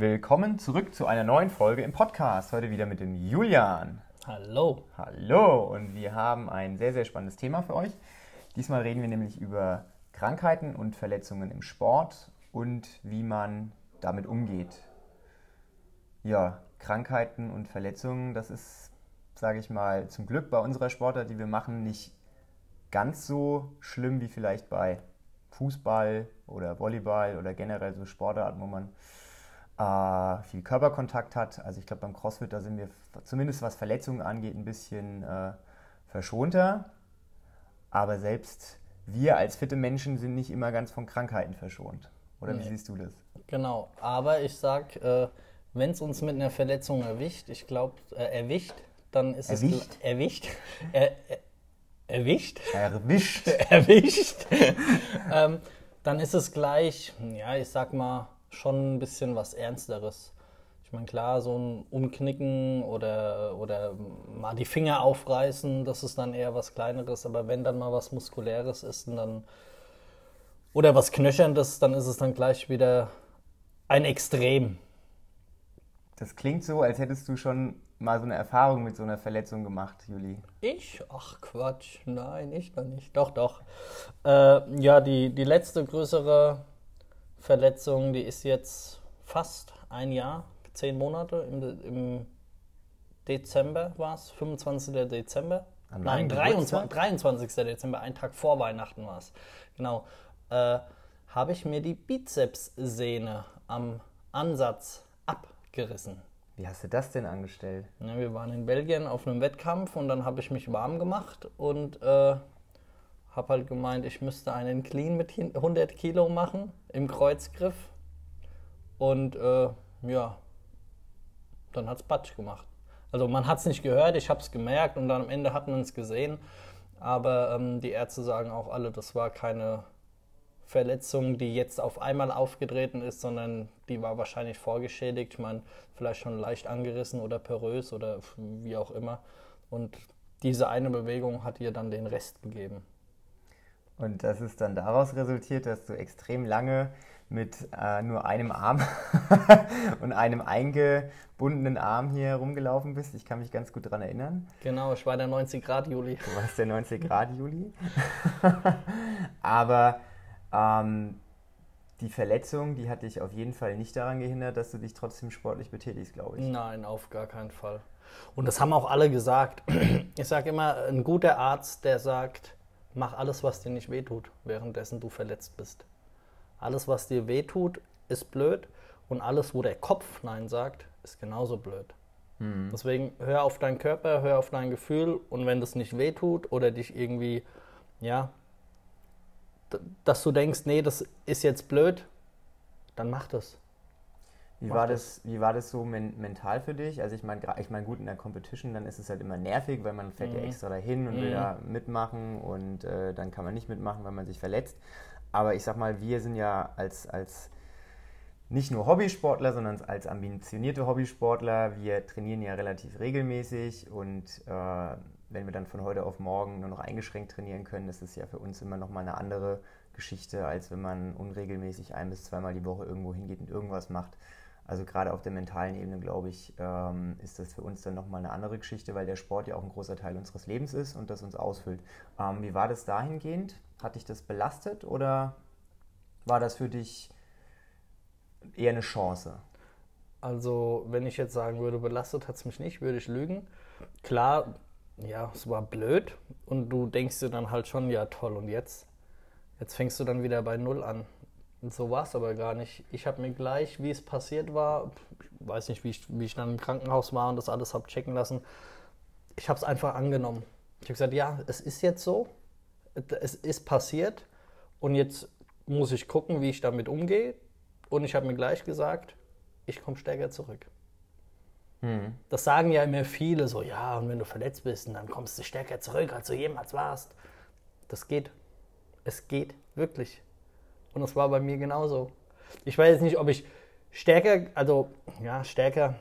Willkommen zurück zu einer neuen Folge im Podcast. Heute wieder mit dem Julian. Hallo. Hallo und wir haben ein sehr, sehr spannendes Thema für euch. Diesmal reden wir nämlich über Krankheiten und Verletzungen im Sport und wie man damit umgeht. Ja, Krankheiten und Verletzungen, das ist, sage ich mal, zum Glück bei unserer Sportart, die wir machen, nicht ganz so schlimm wie vielleicht bei Fußball oder Volleyball oder generell so Sportarten, wo man äh, viel Körperkontakt hat. Also ich glaube, beim CrossFit, da sind wir zumindest was Verletzungen angeht, ein bisschen äh, verschonter. Aber selbst wir als fitte Menschen sind nicht immer ganz von Krankheiten verschont. Oder nee. wie siehst du das? Genau, aber ich sag, äh, wenn es uns mit einer Verletzung erwischt, ich glaube, äh, erwischt, dann ist erwischt? es erwischt. Er, er, erwischt? Erwischt. erwischt. ähm, dann ist es gleich, ja, ich sag mal, schon ein bisschen was Ernsteres. Ich meine, klar, so ein Umknicken oder, oder mal die Finger aufreißen, das ist dann eher was Kleineres. Aber wenn dann mal was Muskuläres ist dann, oder was Knöcherndes, dann ist es dann gleich wieder ein Extrem. Das klingt so, als hättest du schon mal so eine Erfahrung mit so einer Verletzung gemacht, Juli. Ich? Ach Quatsch, nein, ich noch nicht. Doch, doch. Äh, ja, die, die letzte größere Verletzung, die ist jetzt fast ein Jahr, zehn Monate. Im, im Dezember war es, 25. Dezember. An Nein, meinem 23, 23. Dezember, ein Tag vor Weihnachten war es. Genau. Äh, habe ich mir die Bizepssehne am Ansatz abgerissen. Wie hast du das denn angestellt? Ja, wir waren in Belgien auf einem Wettkampf und dann habe ich mich warm gemacht und äh, habe halt gemeint, ich müsste einen Clean mit 100 Kilo machen im Kreuzgriff. Und äh, ja, dann hat es Batsch gemacht. Also man hat es nicht gehört, ich habe es gemerkt und dann am Ende hat man es gesehen. Aber ähm, die Ärzte sagen auch alle, das war keine Verletzung, die jetzt auf einmal aufgetreten ist, sondern die war wahrscheinlich vorgeschädigt. Ich meine, vielleicht schon leicht angerissen oder porös oder wie auch immer. Und diese eine Bewegung hat ihr dann den Rest gegeben. Und das ist dann daraus resultiert, dass du extrem lange mit äh, nur einem Arm und einem eingebundenen Arm hier herumgelaufen bist. Ich kann mich ganz gut daran erinnern. Genau, ich war der 90 Grad Juli. Du warst der 90 Grad Juli. Aber ähm, die Verletzung, die hat dich auf jeden Fall nicht daran gehindert, dass du dich trotzdem sportlich betätigst, glaube ich. Nein, auf gar keinen Fall. Und das haben auch alle gesagt. Ich sage immer, ein guter Arzt, der sagt, mach alles, was dir nicht wehtut, währenddessen du verletzt bist. Alles, was dir wehtut, ist blöd und alles, wo der Kopf Nein sagt, ist genauso blöd. Mhm. Deswegen hör auf deinen Körper, hör auf dein Gefühl und wenn das nicht wehtut oder dich irgendwie, ja, dass du denkst, nee, das ist jetzt blöd, dann mach das. Wie war, das, wie war das so men mental für dich? Also ich meine, ich mein, gut, in der Competition, dann ist es halt immer nervig, weil man fährt mhm. ja extra dahin und mhm. will da mitmachen und äh, dann kann man nicht mitmachen, weil man sich verletzt. Aber ich sag mal, wir sind ja als, als nicht nur Hobbysportler, sondern als ambitionierte Hobbysportler, wir trainieren ja relativ regelmäßig und äh, wenn wir dann von heute auf morgen nur noch eingeschränkt trainieren können, ist es ja für uns immer noch mal eine andere Geschichte, als wenn man unregelmäßig ein bis zweimal die Woche irgendwo hingeht und irgendwas macht. Also gerade auf der mentalen Ebene, glaube ich, ähm, ist das für uns dann nochmal eine andere Geschichte, weil der Sport ja auch ein großer Teil unseres Lebens ist und das uns ausfüllt. Ähm, wie war das dahingehend? Hat dich das belastet oder war das für dich eher eine Chance? Also, wenn ich jetzt sagen würde, belastet hat es mich nicht, würde ich lügen. Klar, ja, es war blöd und du denkst dir dann halt schon, ja toll, und jetzt? Jetzt fängst du dann wieder bei Null an. Und so war es aber gar nicht. Ich habe mir gleich, wie es passiert war, ich weiß nicht, wie ich, wie ich dann im Krankenhaus war und das alles habe checken lassen, ich habe es einfach angenommen. Ich habe gesagt, ja, es ist jetzt so, es ist passiert und jetzt muss ich gucken, wie ich damit umgehe. Und ich habe mir gleich gesagt, ich komme stärker zurück. Hm. Das sagen ja immer viele so, ja, und wenn du verletzt bist, dann kommst du stärker zurück, als du jemals warst. Das geht. Es geht wirklich. Und das war bei mir genauso. Ich weiß jetzt nicht, ob ich stärker, also ja, stärker,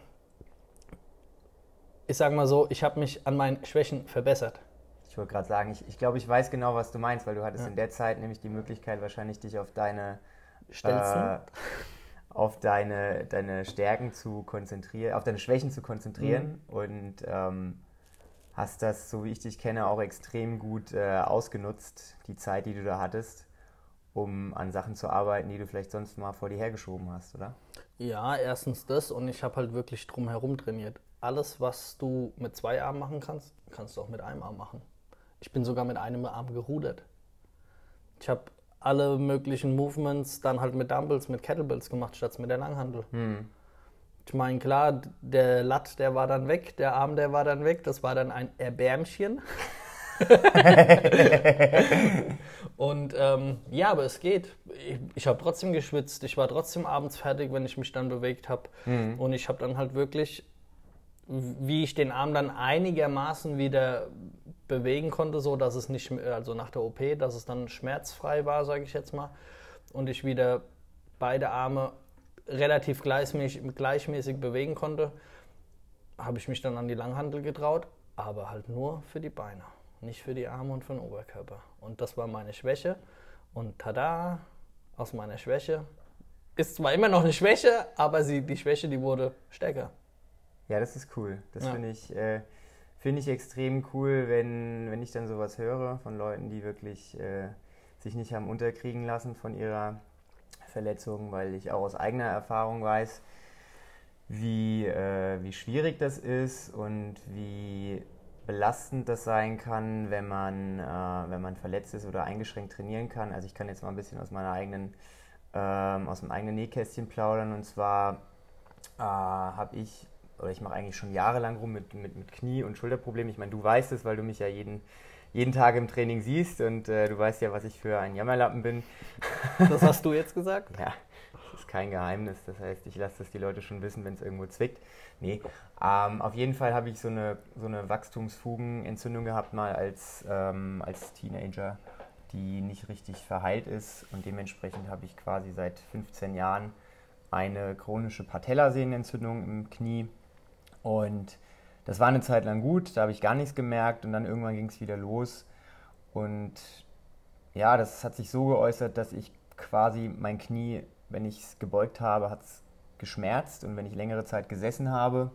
ich sage mal so, ich habe mich an meinen Schwächen verbessert. Ich wollte gerade sagen, ich, ich glaube, ich weiß genau, was du meinst, weil du hattest ja. in der Zeit nämlich die Möglichkeit, wahrscheinlich dich auf deine Stelzen. Äh, auf deine, deine Stärken zu konzentrieren, auf deine Schwächen zu konzentrieren mhm. und ähm, hast das, so wie ich dich kenne, auch extrem gut äh, ausgenutzt, die Zeit, die du da hattest, um an Sachen zu arbeiten, die du vielleicht sonst mal vor dir hergeschoben hast, oder? Ja, erstens das und ich habe halt wirklich drumherum trainiert. Alles, was du mit zwei Armen machen kannst, kannst du auch mit einem Arm machen. Ich bin sogar mit einem Arm gerudert. Ich habe alle möglichen Movements dann halt mit Dumbbells, mit Kettlebells gemacht, statt mit der Langhandel. Hm. Ich meine, klar, der Latt, der war dann weg, der Arm, der war dann weg, das war dann ein Erbärmchen. und ähm, ja, aber es geht. Ich, ich habe trotzdem geschwitzt. Ich war trotzdem abends fertig, wenn ich mich dann bewegt habe. Mhm. Und ich habe dann halt wirklich, wie ich den Arm dann einigermaßen wieder bewegen konnte, so dass es nicht, also nach der OP, dass es dann schmerzfrei war, sage ich jetzt mal, und ich wieder beide Arme relativ gleichmäßig, gleichmäßig bewegen konnte, habe ich mich dann an die Langhandel getraut, aber halt nur für die Beine, nicht für die Arme und für den Oberkörper. Und das war meine Schwäche. Und tada, aus meiner Schwäche ist zwar immer noch eine Schwäche, aber sie, die Schwäche, die wurde stärker. Ja, das ist cool. Das ja. finde ich. Äh finde ich extrem cool, wenn, wenn ich dann sowas höre von Leuten, die wirklich äh, sich nicht haben unterkriegen lassen von ihrer Verletzung, weil ich auch aus eigener Erfahrung weiß, wie, äh, wie schwierig das ist und wie belastend das sein kann, wenn man, äh, wenn man verletzt ist oder eingeschränkt trainieren kann. Also ich kann jetzt mal ein bisschen aus meiner eigenen, ähm, aus dem eigenen Nähkästchen plaudern und zwar äh, habe ich oder ich mache eigentlich schon jahrelang rum mit, mit, mit Knie- und Schulterproblemen. Ich meine, du weißt es, weil du mich ja jeden, jeden Tag im Training siehst und äh, du weißt ja, was ich für ein Jammerlappen bin. Das hast du jetzt gesagt? ja, ist kein Geheimnis. Das heißt, ich lasse das die Leute schon wissen, wenn es irgendwo zwickt. Nee, ähm, auf jeden Fall habe ich so eine, so eine Wachstumsfugenentzündung gehabt mal als, ähm, als Teenager, die nicht richtig verheilt ist und dementsprechend habe ich quasi seit 15 Jahren eine chronische Patellasehnenentzündung im Knie und das war eine Zeit lang gut, da habe ich gar nichts gemerkt und dann irgendwann ging es wieder los. Und ja, das hat sich so geäußert, dass ich quasi mein Knie, wenn ich es gebeugt habe, hat es geschmerzt und wenn ich längere Zeit gesessen habe,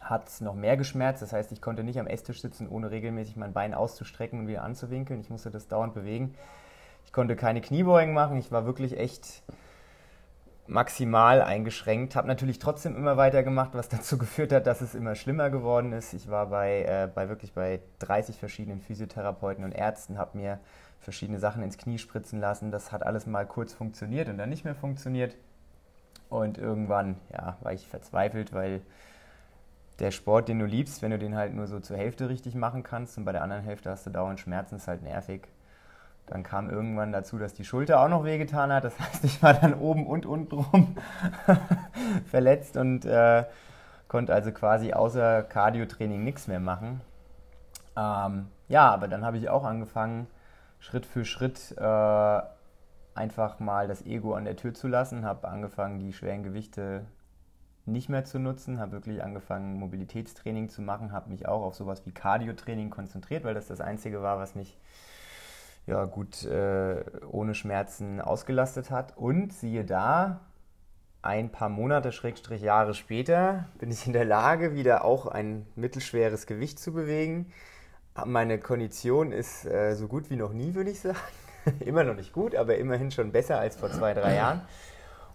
hat es noch mehr geschmerzt. Das heißt, ich konnte nicht am Esstisch sitzen, ohne regelmäßig mein Bein auszustrecken und wieder anzuwinkeln. Ich musste das dauernd bewegen. Ich konnte keine Kniebeugen machen. Ich war wirklich echt maximal eingeschränkt. Habe natürlich trotzdem immer weitergemacht, was dazu geführt hat, dass es immer schlimmer geworden ist. Ich war bei, äh, bei wirklich bei 30 verschiedenen Physiotherapeuten und Ärzten, habe mir verschiedene Sachen ins Knie spritzen lassen. Das hat alles mal kurz funktioniert und dann nicht mehr funktioniert. Und irgendwann ja, war ich verzweifelt, weil der Sport, den du liebst, wenn du den halt nur so zur Hälfte richtig machen kannst und bei der anderen Hälfte hast du dauernd Schmerzen, ist halt nervig. Dann kam irgendwann dazu, dass die Schulter auch noch wehgetan hat. Das heißt, ich war dann oben und untenrum verletzt und äh, konnte also quasi außer Cardio-Training nichts mehr machen. Ähm, ja, aber dann habe ich auch angefangen, Schritt für Schritt äh, einfach mal das Ego an der Tür zu lassen. Habe angefangen, die schweren Gewichte nicht mehr zu nutzen, habe wirklich angefangen, Mobilitätstraining zu machen, habe mich auch auf sowas wie Cardio-Training konzentriert, weil das das Einzige war, was mich ja gut äh, ohne Schmerzen ausgelastet hat. Und siehe da, ein paar Monate, Schrägstrich Jahre später, bin ich in der Lage, wieder auch ein mittelschweres Gewicht zu bewegen. Meine Kondition ist äh, so gut wie noch nie, würde ich sagen. Immer noch nicht gut, aber immerhin schon besser als vor zwei, drei Jahren.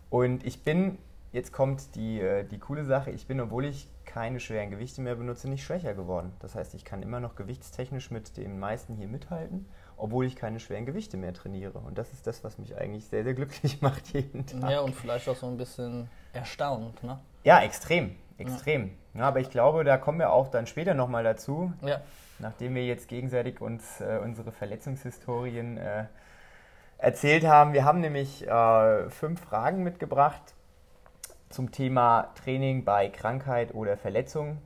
Und ich bin, jetzt kommt die, äh, die coole Sache, ich bin, obwohl ich keine schweren Gewichte mehr benutze, nicht schwächer geworden. Das heißt, ich kann immer noch gewichtstechnisch mit den meisten hier mithalten obwohl ich keine schweren Gewichte mehr trainiere. Und das ist das, was mich eigentlich sehr, sehr glücklich macht jeden Tag. Ja, und vielleicht auch so ein bisschen erstaunt, ne? Ja, extrem, extrem. Ja. ja aber ich glaube, da kommen wir auch dann später nochmal dazu. Ja. Nachdem wir jetzt gegenseitig uns äh, unsere Verletzungshistorien äh, erzählt haben. Wir haben nämlich äh, fünf Fragen mitgebracht zum Thema Training bei Krankheit oder Verletzung.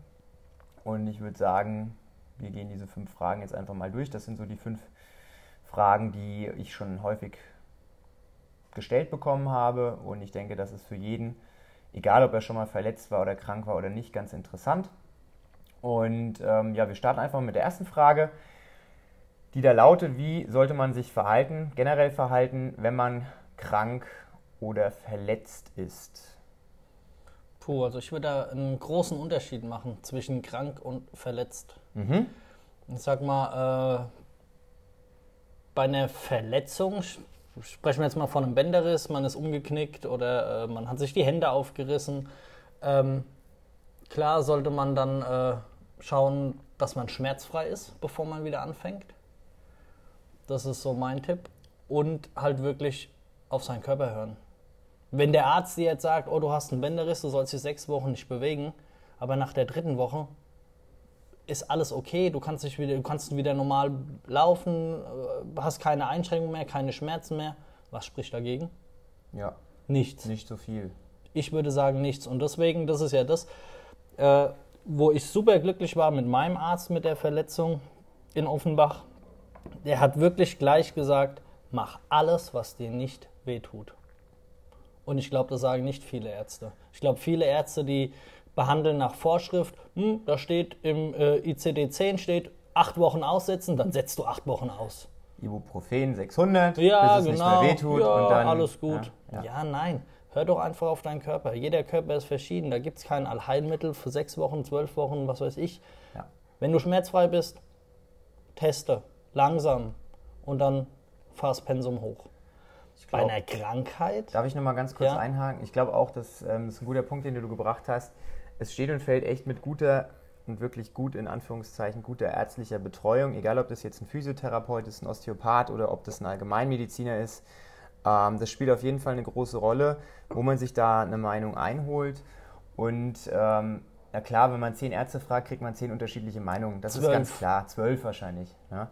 Und ich würde sagen, wir gehen diese fünf Fragen jetzt einfach mal durch. Das sind so die fünf Fragen, die ich schon häufig gestellt bekommen habe. Und ich denke, das ist für jeden, egal ob er schon mal verletzt war oder krank war oder nicht, ganz interessant. Und ähm, ja, wir starten einfach mit der ersten Frage, die da lautet, wie sollte man sich verhalten, generell verhalten, wenn man krank oder verletzt ist? Puh, also ich würde da einen großen Unterschied machen zwischen krank und verletzt. Mhm. Ich sag mal, äh, bei einer Verletzung, sprechen wir jetzt mal von einem Bänderriss, man ist umgeknickt oder äh, man hat sich die Hände aufgerissen. Ähm, klar sollte man dann äh, schauen, dass man schmerzfrei ist, bevor man wieder anfängt. Das ist so mein Tipp. Und halt wirklich auf seinen Körper hören. Wenn der Arzt dir jetzt sagt, oh, du hast einen Bänderriss, du sollst dich sechs Wochen nicht bewegen, aber nach der dritten Woche ist alles okay, du kannst, dich wieder, du kannst wieder normal laufen, äh, hast keine Einschränkungen mehr, keine Schmerzen mehr. Was spricht dagegen? Ja, Nichts. nicht so viel. Ich würde sagen nichts. Und deswegen, das ist ja das, äh, wo ich super glücklich war mit meinem Arzt mit der Verletzung in Offenbach. Der hat wirklich gleich gesagt, mach alles, was dir nicht wehtut. Und ich glaube, das sagen nicht viele Ärzte. Ich glaube, viele Ärzte, die behandeln nach Vorschrift, hm, da steht im äh, ICD-10 steht, acht Wochen aussetzen, dann setzt du acht Wochen aus. Ibuprofen 600, Ja, bis es genau. nicht mehr wehtut ja, und dann alles gut. Ja, Ja, ja. nein. Hör doch einfach auf deinen Körper. Jeder Körper ist verschieden. Da gibt es kein Allheilmittel für sechs Wochen, zwölf Wochen, was weiß ich. Ja. Wenn du schmerzfrei bist, teste langsam und dann fahr das Pensum hoch. Ich Bei glaub- einer Krankheit, Darf ich noch mal ganz kurz Ja. einhaken? Ich glaube auch, ähm, das ist ein guter Punkt, den du gebracht hast. Es steht und fällt echt mit guter und wirklich gut, in Anführungszeichen, guter ärztlicher Betreuung, egal ob das jetzt ein Physiotherapeut ist, ein Osteopath oder ob das ein Allgemeinmediziner ist. Ähm, das spielt auf jeden Fall eine große Rolle, wo man sich da eine Meinung einholt. Und ähm, na klar, wenn man zehn Ärzte fragt, kriegt man zehn unterschiedliche Meinungen. Das ist Zwölf. ganz klar, zwölf wahrscheinlich. Ja.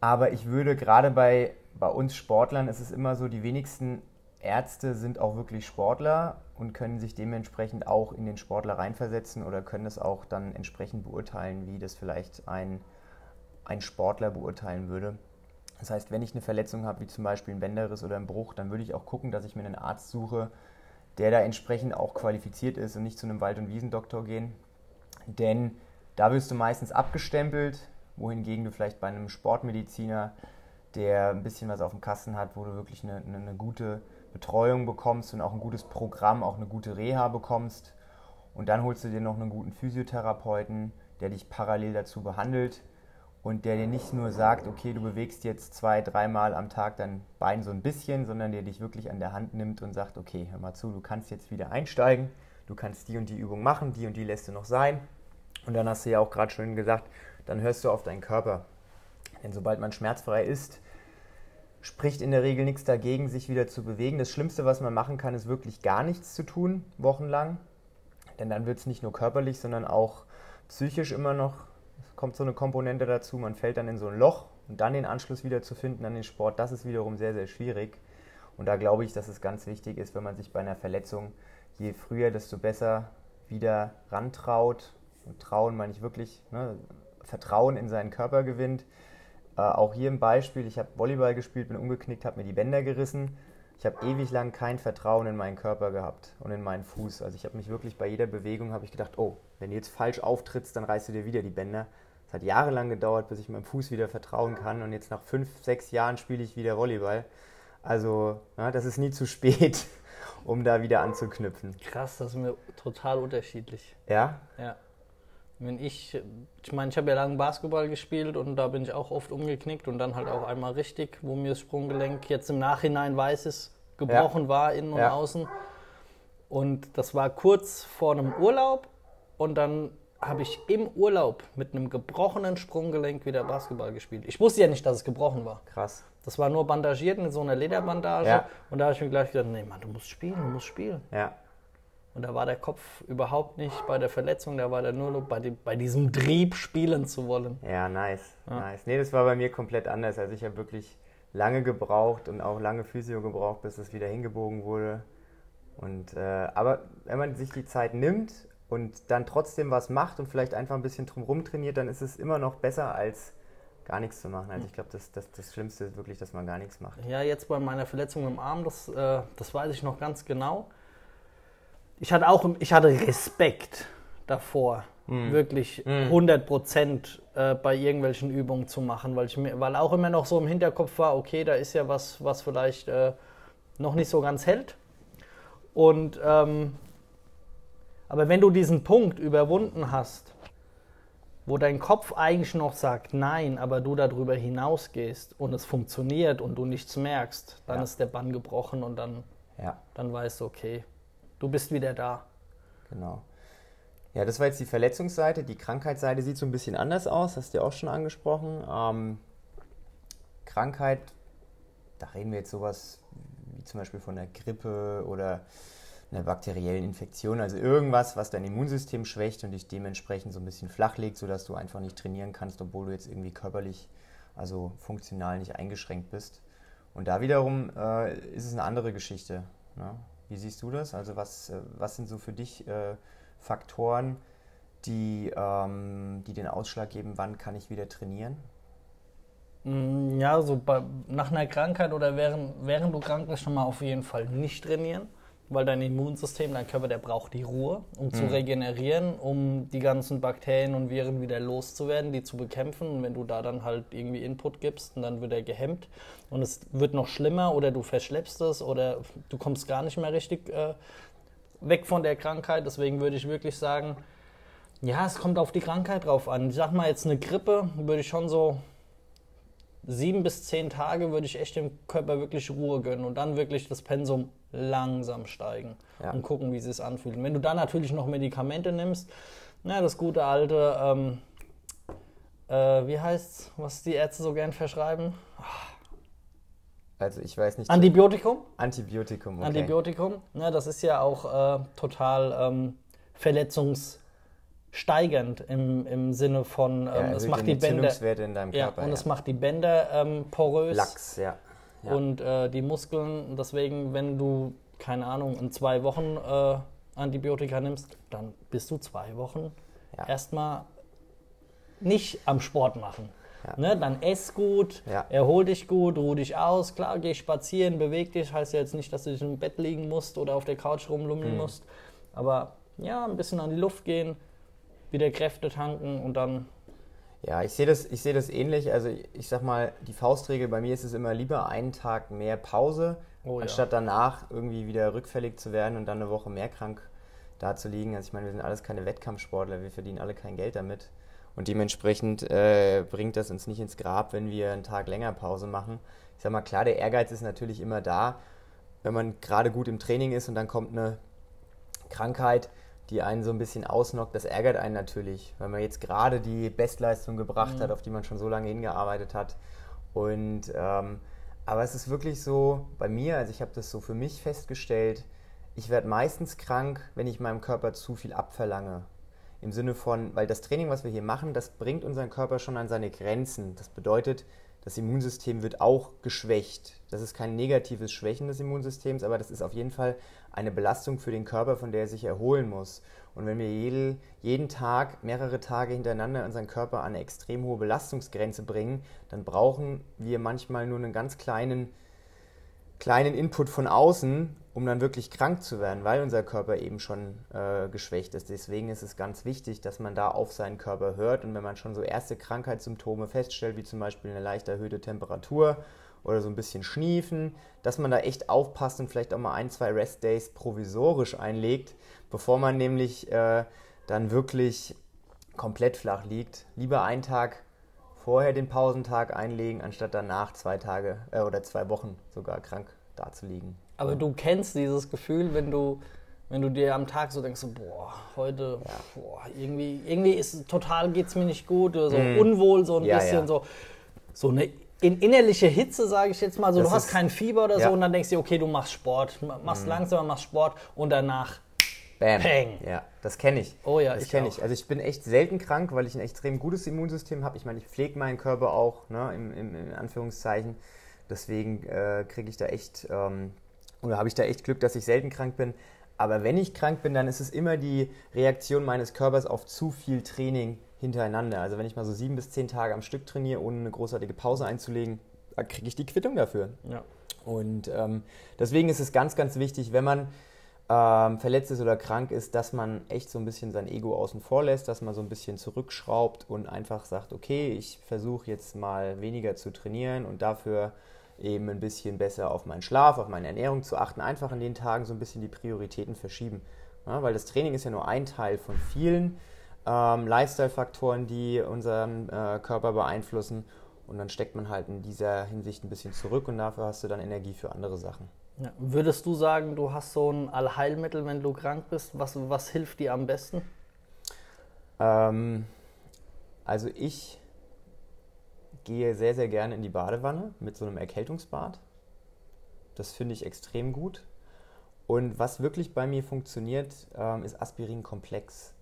Aber ich würde gerade bei, bei uns Sportlern, ist es immer so, die wenigsten Ärzte sind auch wirklich Sportler und können sich dementsprechend auch in den Sportler reinversetzen oder können es auch dann entsprechend beurteilen, wie das vielleicht ein, ein Sportler beurteilen würde. Das heißt, wenn ich eine Verletzung habe, wie zum Beispiel ein Bänderriss oder ein Bruch, dann würde ich auch gucken, dass ich mir einen Arzt suche, der da entsprechend auch qualifiziert ist und nicht zu einem Wald- und Wiesendoktor gehen. Denn da wirst du meistens abgestempelt, wohingegen du vielleicht bei einem Sportmediziner, der ein bisschen was auf dem Kasten hat, wo du wirklich eine, eine, eine gute Betreuung bekommst und auch ein gutes Programm, auch eine gute Reha bekommst. Und dann holst du dir noch einen guten Physiotherapeuten, der dich parallel dazu behandelt und der dir nicht nur sagt, okay, du bewegst jetzt zwei, dreimal am Tag dein Bein so ein bisschen, sondern der dich wirklich an der Hand nimmt und sagt, okay, hör mal zu, du kannst jetzt wieder einsteigen, du kannst die und die Übung machen, die und die lässt du noch sein. Und dann hast du ja auch gerade schon gesagt, dann hörst du auf deinen Körper. Denn sobald man schmerzfrei ist, spricht in der Regel nichts dagegen, sich wieder zu bewegen. Das Schlimmste, was man machen kann, ist wirklich gar nichts zu tun, wochenlang. Denn dann wird es nicht nur körperlich, sondern auch psychisch immer noch, es kommt so eine Komponente dazu, man fällt dann in so ein Loch und dann den Anschluss wieder zu finden an den Sport, das ist wiederum sehr, sehr schwierig. Und da glaube ich, dass es ganz wichtig ist, wenn man sich bei einer Verletzung, je früher, desto besser wieder rantraut. Und trauen meine ich wirklich, ne, Vertrauen in seinen Körper gewinnt. Äh, auch hier ein Beispiel, ich habe Volleyball gespielt, bin umgeknickt, habe mir die Bänder gerissen. Ich habe ewig lang kein Vertrauen in meinen Körper gehabt und in meinen Fuß. Also ich habe mich wirklich bei jeder Bewegung habe ich gedacht, oh, wenn du jetzt falsch auftrittst, dann reißt du dir wieder die Bänder. Es hat jahrelang gedauert, bis ich meinem Fuß wieder vertrauen kann und jetzt nach fünf, sechs Jahren spiele ich wieder Volleyball. Also ja, das ist nie zu spät, um da wieder anzuknüpfen. krass, das ist mir total unterschiedlich. Ja, Ja. Wenn ich, ich meine, ich habe ja lange Basketball gespielt und da bin ich auch oft umgeknickt und dann halt auch einmal richtig, wo mir das Sprunggelenk jetzt im Nachhinein weiß es gebrochen war, innen und Ja. außen. Und das war kurz vor einem Urlaub und dann habe ich im Urlaub mit einem gebrochenen Sprunggelenk wieder Basketball gespielt. Ich wusste ja nicht, dass es gebrochen war. krass. Das war nur bandagiert mit so einer Lederbandage Ja. und da habe ich mir gleich gedacht, nee Mann, du musst spielen, du musst spielen. Ja, Und da war der Kopf überhaupt nicht bei der Verletzung, da war der nur noch bei, dem, bei diesem Trieb spielen zu wollen. Ja, nice, nice. Nee, das war bei mir komplett anders. Also ich habe wirklich lange gebraucht und auch lange Physio gebraucht, bis es wieder hingebogen wurde. Und, äh, aber wenn man sich die Zeit nimmt und dann trotzdem was macht und vielleicht einfach ein bisschen drumherum trainiert, dann ist es immer noch besser, als gar nichts zu machen. Also ich glaube, das, das, das Schlimmste ist wirklich, dass man gar nichts macht. Ja, jetzt bei meiner Verletzung im Arm, das, äh, das weiß ich noch ganz genau. Ich hatte auch ich hatte Respekt davor, wirklich 100 Prozent äh, bei irgendwelchen Übungen zu machen, weil, ich mir, weil auch immer noch so im Hinterkopf war, okay, da ist ja was, was vielleicht äh, noch nicht so ganz hält. Und ähm, aber wenn du diesen Punkt überwunden hast, wo dein Kopf eigentlich noch sagt nein, aber du darüber hinausgehst und es funktioniert und du nichts merkst, dann ja. ist der Bann gebrochen und dann, ja. dann weißt du, okay, du bist wieder da. Genau. Ja, das war jetzt die Verletzungsseite. Die Krankheitsseite sieht so ein bisschen anders aus, hast du ja auch schon angesprochen. Ähm, Krankheit, da reden wir jetzt sowas wie zum Beispiel von der Grippe oder einer bakteriellen Infektion, also irgendwas, was dein Immunsystem schwächt und dich dementsprechend so ein bisschen flach legt, sodass du einfach nicht trainieren kannst, obwohl du jetzt irgendwie körperlich, also funktional nicht eingeschränkt bist. Und da wiederum äh, ist es eine andere Geschichte. Ne? Wie siehst du das? Also was, äh, was sind so für dich äh, Faktoren, die, ähm, die den Ausschlag geben, wann kann ich wieder trainieren? Mm, ja, so bei, nach einer Krankheit oder während, während du krank bist, schon mal auf jeden Fall nicht trainieren, weil dein Immunsystem, dein Körper, der braucht die Ruhe, um mhm. zu regenerieren, um die ganzen Bakterien und Viren wieder loszuwerden, die zu bekämpfen. Und wenn du da dann halt irgendwie Input gibst, dann wird er gehemmt und es wird noch schlimmer oder du verschleppst es oder du kommst gar nicht mehr richtig äh, weg von der Krankheit. Deswegen würde ich wirklich sagen, ja, es kommt auf die Krankheit drauf an. Ich sag mal jetzt eine Grippe, würde ich schon so sieben bis zehn Tage würde ich echt dem Körper wirklich Ruhe gönnen und dann wirklich das Pensum langsam steigen ja. und gucken, wie es sich anfühlt. Und wenn du dann natürlich noch Medikamente nimmst, na, das gute alte, ähm, äh, wie heißt's, was die Ärzte so gern verschreiben? Also ich weiß nicht. Antibiotikum? Antibiotikum, okay. Antibiotikum, na, das ist ja auch äh, total ähm, verletzungs steigernd im, im Sinne von, ähm, ja, es macht die Bänder. in deinem Körper, ja, und ja. es macht die Bänder ähm, porös. Lachs, ja. Ja. Und äh, die Muskeln, deswegen, wenn du, keine Ahnung, in zwei Wochen äh, Antibiotika nimmst, dann bist du zwei Wochen ja. erstmal nicht am Sport machen. Ja. Ne, dann ess gut, ja. erhol dich gut, ruh dich aus. Klar, geh spazieren, beweg dich. Heißt ja jetzt nicht, dass du dich im Bett liegen musst oder auf der Couch rumlummeln mhm. musst. Aber ja, ein bisschen an die Luft gehen, wieder Kräfte tanken und dann. Ja, ich sehe das, ich das ähnlich. Also ich sag mal, die Faustregel bei mir ist es immer lieber einen Tag mehr Pause, oh, anstatt ja. danach irgendwie wieder rückfällig zu werden und dann eine Woche mehr krank da zu liegen. Also ich meine, wir sind alles keine Wettkampfsportler, wir verdienen alle kein Geld damit. Und dementsprechend äh, bringt das uns nicht ins Grab, wenn wir einen Tag länger Pause machen. Ich sag mal, klar, der Ehrgeiz ist natürlich immer da, wenn man gerade gut im Training ist und dann kommt eine Krankheit, die einen so ein bisschen ausnockt, das ärgert einen natürlich, weil man jetzt gerade die Bestleistung gebracht mhm. hat, auf die man schon so lange hingearbeitet hat. Und ähm, aber es ist wirklich so bei mir, also ich habe das so für mich festgestellt, ich werde meistens krank, wenn ich meinem Körper zu viel abverlange. Im Sinne von, weil das Training, was wir hier machen, das bringt unseren Körper schon an seine Grenzen. Das bedeutet, das Immunsystem wird auch geschwächt. Das ist kein negatives Schwächen des Immunsystems, aber das ist auf jeden Fall eine Belastung für den Körper, von der er sich erholen muss. Und wenn wir jede, jeden Tag, mehrere Tage hintereinander unseren Körper an eine extrem hohe Belastungsgrenze bringen, dann brauchen wir manchmal nur einen ganz kleinen, kleinen Input von außen, um dann wirklich krank zu werden, weil unser Körper eben schon äh, geschwächt ist. Deswegen ist es ganz wichtig, dass man da auf seinen Körper hört und wenn man schon so erste Krankheitssymptome feststellt, wie zum Beispiel eine leicht erhöhte Temperatur oder so ein bisschen schniefen, dass man da echt aufpasst und vielleicht auch mal ein, zwei Rest-Days provisorisch einlegt, bevor man nämlich äh, dann wirklich komplett flach liegt. Lieber einen Tag vorher den Pausentag einlegen, anstatt danach zwei Tage äh, oder zwei Wochen sogar krank dazuliegen. Aber du kennst dieses Gefühl, wenn du, wenn du dir am Tag so denkst, so, boah, heute, ja. boah, irgendwie, irgendwie ist total geht's mir nicht gut, so mm. unwohl, so ein ja, bisschen ja. so, so eine in innerliche Hitze, sage ich jetzt mal, so das du hast kein Fieber oder so und dann denkst du, okay, du machst Sport, machst mm. langsam, machst Sport und danach Bam. Peng. Ja, das kenne ich. Oh ja, das kenne ich. Also ich bin echt selten krank, weil ich ein extrem gutes Immunsystem habe. Ich meine, ich pflege meinen Körper auch, ne, im, im, in Anführungszeichen. Deswegen äh, kriege ich da echt ähm, oder habe ich da echt Glück, dass ich selten krank bin. Aber wenn ich krank bin, dann ist es immer die Reaktion meines Körpers auf zu viel Training hintereinander. Also wenn ich mal so sieben bis zehn Tage am Stück trainiere, ohne eine großartige Pause einzulegen, kriege ich die Quittung dafür. Ja. Und ähm, deswegen ist es ganz, ganz wichtig, wenn man ähm, verletzt ist oder krank ist, dass man echt so ein bisschen sein Ego außen vor lässt, dass man so ein bisschen zurückschraubt und einfach sagt, okay, ich versuche jetzt mal weniger zu trainieren und dafür eben ein bisschen besser auf meinen Schlaf, auf meine Ernährung zu achten, einfach in den Tagen so ein bisschen die Prioritäten verschieben. Ja, weil das Training ist ja nur ein Teil von vielen ähm, Lifestyle-Faktoren, die unseren äh, Körper beeinflussen. Und dann steckt man halt in dieser Hinsicht ein bisschen zurück und dafür hast du dann Energie für andere Sachen. Ja. Würdest du sagen, du hast so ein Allheilmittel, wenn du krank bist? Was, was hilft dir am besten? Ähm, also ich gehe sehr, sehr gerne in die Badewanne mit so einem Erkältungsbad. Das finde ich extrem gut. Und was wirklich bei mir funktioniert, ähm, ist Aspirinkomplex.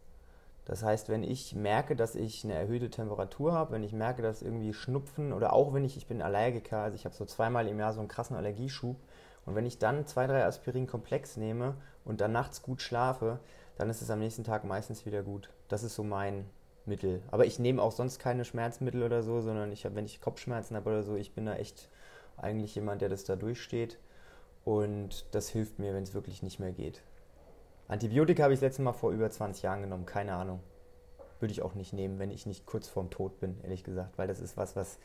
Das heißt, wenn ich merke, dass ich eine erhöhte Temperatur habe, wenn ich merke, dass irgendwie Schnupfen oder auch wenn ich, ich bin Allergiker, also ich habe so zweimal im Jahr so einen krassen Allergieschub und wenn ich dann zwei, drei Aspirin-Komplex nehme und dann nachts gut schlafe, dann ist es am nächsten Tag meistens wieder gut. Das ist so mein Mittel. Aber ich nehme auch sonst keine Schmerzmittel oder so, sondern ich habe, wenn ich Kopfschmerzen habe oder so, ich bin da echt eigentlich jemand, der das da durchsteht. Und das hilft mir, wenn es wirklich nicht mehr geht. Antibiotika habe ich das letzte Mal vor über 20 Jahren genommen, keine Ahnung. Würde ich auch nicht nehmen, wenn ich nicht kurz vorm Tod bin, ehrlich gesagt, weil das ist was, was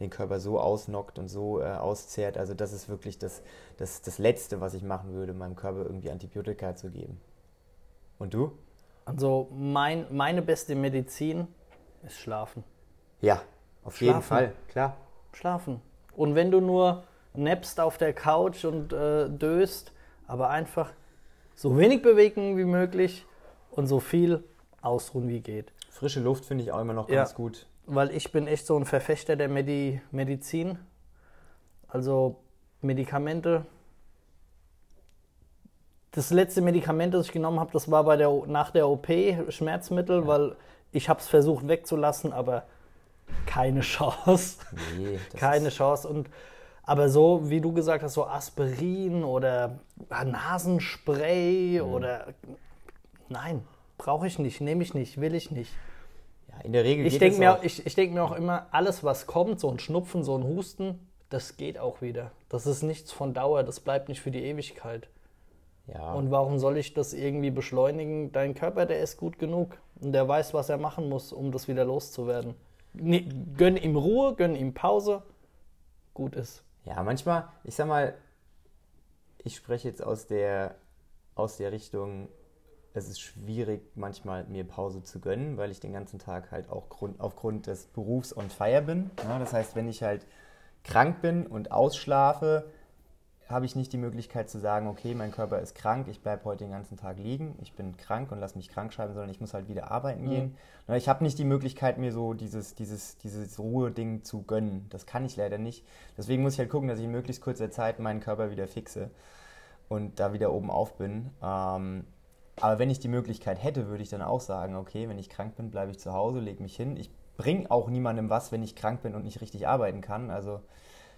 den Körper so ausnockt und so äh, auszehrt. Also das ist wirklich das, das, das Letzte, was ich machen würde, meinem Körper irgendwie Antibiotika zu geben. Und du? Also mein, meine beste Medizin ist Schlafen. Ja, auf Schlafen. jeden Fall, klar. Schlafen. Und wenn du nur nappst auf der Couch und äh, döst, aber einfach so wenig bewegen wie möglich und so viel ausruhen wie geht. Frische Luft finde ich auch immer noch ganz ja, gut. Weil ich bin echt so ein Verfechter der Medi Medizin. Also Medikamente. Das letzte Medikament, das ich genommen habe, das war bei der, nach der OP Schmerzmittel, ja. weil ich habe es versucht wegzulassen, aber keine Chance. Nee, keine Chance. Und aber so, wie du gesagt hast, so Aspirin oder Nasenspray mhm. oder nein, brauche ich nicht, nehme ich nicht, will ich nicht. Ja, in der Regel ich denke mir, ich, ich denk mir auch immer, alles, was kommt, so ein Schnupfen, so ein Husten, das geht auch wieder. Das ist nichts von Dauer, das bleibt nicht für die Ewigkeit. Ja. Und warum soll ich das irgendwie beschleunigen? Dein Körper, der ist gut genug und der weiß, was er machen muss, um das wieder loszuwerden. Gönn ihm Ruhe, gönn ihm Pause, gut ist. Ja, manchmal, ich sag mal, ich spreche jetzt aus der, aus der Richtung, es ist schwierig, manchmal mir Pause zu gönnen, weil ich den ganzen Tag halt auch Grund, aufgrund des Berufs on fire bin. Ja, das heißt, wenn ich halt krank bin und ausschlafe, habe ich nicht die Möglichkeit zu sagen, okay, mein Körper ist krank, ich bleibe heute den ganzen Tag liegen, ich bin krank und lass mich krank schreiben, sondern ich muss halt wieder arbeiten mhm. gehen. Ich habe nicht die Möglichkeit, mir so dieses, dieses, dieses Ruhe-Ding zu gönnen. Das kann ich leider nicht. Deswegen muss ich halt gucken, dass ich in möglichst kurzer Zeit meinen Körper wieder fixe und da wieder oben auf bin. Ähm, aber wenn ich die Möglichkeit hätte, würde ich dann auch sagen, okay, wenn ich krank bin, bleibe ich zu Hause, lege mich hin. Ich bringe auch niemandem was, wenn ich krank bin und nicht richtig arbeiten kann. Also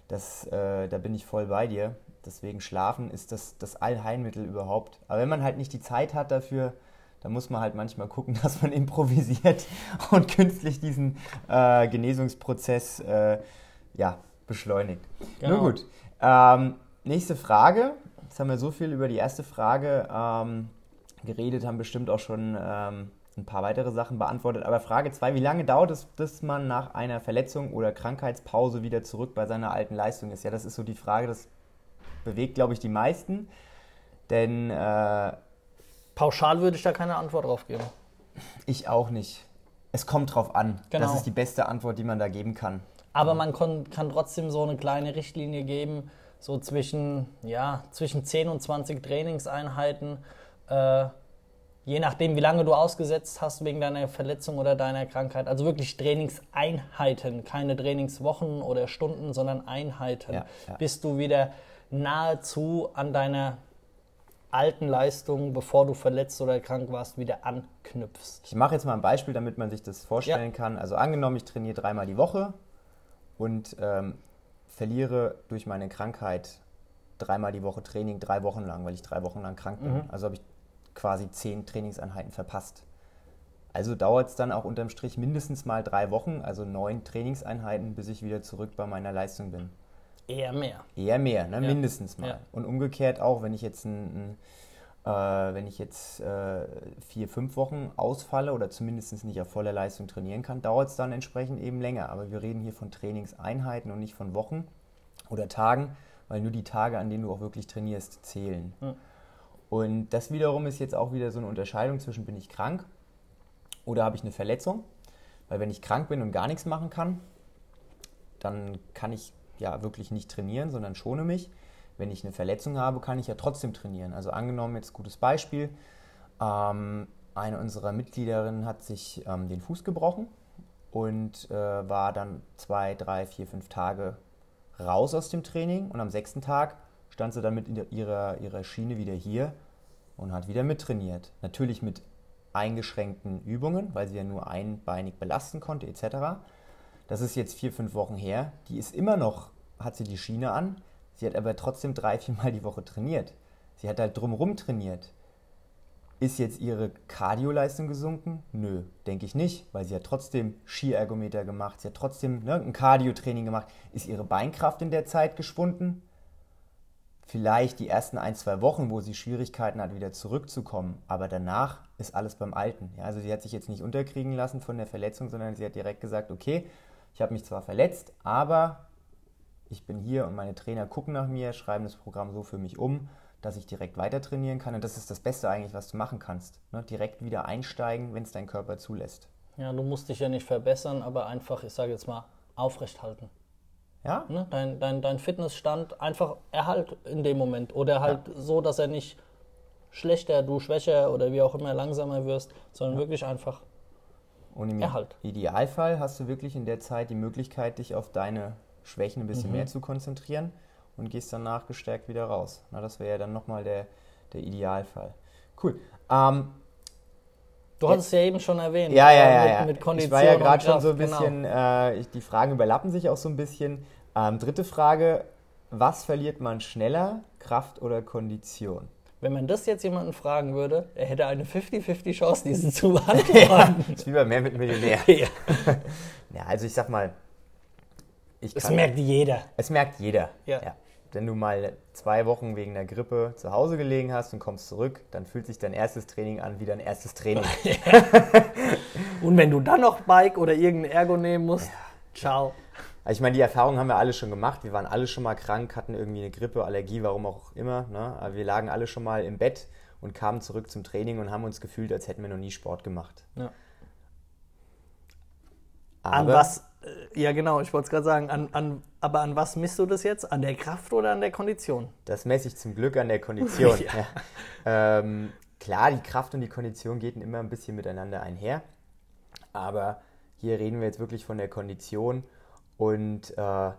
das, äh, da bin ich voll bei dir. Deswegen Schlafen ist das, das Allheilmittel überhaupt. Aber wenn man halt nicht die Zeit hat dafür, dann muss man halt manchmal gucken, dass man improvisiert und künstlich diesen äh, Genesungsprozess äh, ja, beschleunigt. Genau. Nun gut. Ähm, nächste Frage. Jetzt haben wir so viel über die erste Frage ähm, geredet, haben bestimmt auch schon ähm, ein paar weitere Sachen beantwortet. Aber Frage 2, wie lange dauert es, bis man nach einer Verletzung oder Krankheitspause wieder zurück bei seiner alten Leistung ist? Ja, das ist so die Frage, das bewegt, glaube ich, die meisten. Denn. Äh, Pauschal würde ich da keine Antwort drauf geben. Ich auch nicht. Es kommt drauf an. Genau. Das ist die beste Antwort, die man da geben kann. Aber man kann, kann trotzdem so eine kleine Richtlinie geben, so zwischen, ja, zwischen 10 und 20 Trainingseinheiten. Äh, je nachdem, wie lange du ausgesetzt hast wegen deiner Verletzung oder deiner Krankheit. Also wirklich Trainingseinheiten, keine Trainingswochen oder Stunden, sondern Einheiten, ja, ja. bis du wieder nahezu an deiner alten Leistung, bevor du verletzt oder krank warst, wieder anknüpfst. Ich mache jetzt mal ein Beispiel, damit man sich das vorstellen ja. kann. Also angenommen, ich trainiere dreimal die Woche und ähm, verliere durch meine Krankheit dreimal die Woche Training, drei Wochen lang, weil ich drei Wochen lang krank bin. Mhm. Also habe ich quasi zehn Trainingseinheiten verpasst. Also dauert es dann auch unterm Strich mindestens mal drei Wochen, also neun Trainingseinheiten, bis ich wieder zurück bei meiner Leistung bin. Eher mehr. Eher mehr, ne? Ja. mindestens mal. Ja. Und umgekehrt auch, wenn ich jetzt ein, ein äh, wenn ich jetzt äh, vier, fünf Wochen ausfalle oder zumindest nicht auf voller Leistung trainieren kann, dauert es dann entsprechend eben länger. Aber wir reden hier von Trainingseinheiten und nicht von Wochen. oder Tagen, weil nur die Tage, an denen du auch wirklich trainierst, zählen. Mhm. Und das wiederum ist jetzt auch wieder so eine Unterscheidung zwischen bin ich krank oder habe ich eine Verletzung. Weil wenn ich krank bin und gar nichts machen kann, dann kann ich ja wirklich nicht trainieren, sondern schone mich. Wenn ich eine Verletzung habe, kann ich ja trotzdem trainieren. Also angenommen, jetzt gutes Beispiel, ähm, eine unserer Mitgliederinnen hat sich ähm, den Fuß gebrochen und äh, war dann zwei, drei, vier, fünf Tage raus aus dem Training und am sechsten Tag stand sie dann mit ihrer, ihrer Schiene wieder hier und hat wieder mittrainiert. Natürlich mit eingeschränkten Übungen, weil sie ja nur einbeinig belasten konnte etc. Das ist jetzt vier, fünf Wochen her. Die ist immer noch, hat sie die Schiene an. Sie hat aber trotzdem drei, vier Mal die Woche trainiert. Sie hat halt drumherum trainiert. Ist jetzt ihre Kardioleistung gesunken? Nö, denke ich nicht, weil sie hat trotzdem Skiergometer gemacht, sie hat trotzdem ne, ein Cardio-Training gemacht. Ist ihre Beinkraft in der Zeit geschwunden? Vielleicht die ersten ein, zwei Wochen, wo sie Schwierigkeiten hat, wieder zurückzukommen, aber danach ist alles beim Alten. Ja, also sie hat sich jetzt nicht unterkriegen lassen von der Verletzung, sondern sie hat direkt gesagt, okay, ich habe mich zwar verletzt, aber ich bin hier und meine Trainer gucken nach mir, schreiben das Programm so für mich um dass ich direkt weiter trainieren kann. Und das ist das Beste eigentlich, was du machen kannst. Ne? Direkt wieder einsteigen, wenn es dein Körper zulässt. Ja, du musst dich ja nicht verbessern, aber einfach, ich sage jetzt mal, aufrecht halten. Ja? Ne? Dein, dein, dein Fitnessstand einfach erhalt in dem Moment. Oder halt ja. so, dass er nicht schlechter, du schwächer oder wie auch immer langsamer wirst, sondern ja. wirklich einfach und im Erhalt. Idealfall hast du wirklich in der Zeit die Möglichkeit, dich auf deine Schwächen ein bisschen mhm. mehr zu konzentrieren und gehst danach gestärkt wieder raus. Na, das wäre ja dann nochmal der, der Idealfall. Cool. Ähm, du hast es ja eben schon erwähnt. Ja, ja, ja. Mit, ja. mit Kondition ich war ja gerade schon so ein genau. bisschen, genau. äh, die Fragen überlappen sich auch so ein bisschen. Ähm, dritte Frage, was verliert man schneller, Kraft oder Kondition? Wenn man das jetzt jemanden fragen würde, er hätte eine 50-50 Chance, diesen zu beantworten. ja, ist wie bei Mehr mit Millionär. ja. ja, also ich sag mal, ich das merkt jeder. Es merkt jeder. Ja. ja wenn du mal zwei Wochen wegen der Grippe zu Hause gelegen hast und kommst zurück, dann fühlt sich dein erstes Training an wie dein erstes Training. und wenn du dann noch Bike oder irgendein Ergo nehmen musst, ja. ciao. Also ich meine, die Erfahrung haben wir alle schon gemacht. Wir waren alle schon mal krank, hatten irgendwie eine Grippe, Allergie, warum auch immer. Ne? Aber wir lagen alle schon mal im Bett und kamen zurück zum Training und haben uns gefühlt, als hätten wir noch nie Sport gemacht. Ja. an was, äh, ja genau, ich wollte es gerade sagen, an, an aber an was misst du das jetzt? An der Kraft oder an der Kondition? Das messe ich zum Glück an der Kondition. ja. ja. Ähm, klar, die Kraft und die Kondition gehen immer ein bisschen miteinander einher. Aber hier reden wir jetzt wirklich von der Kondition. Und äh,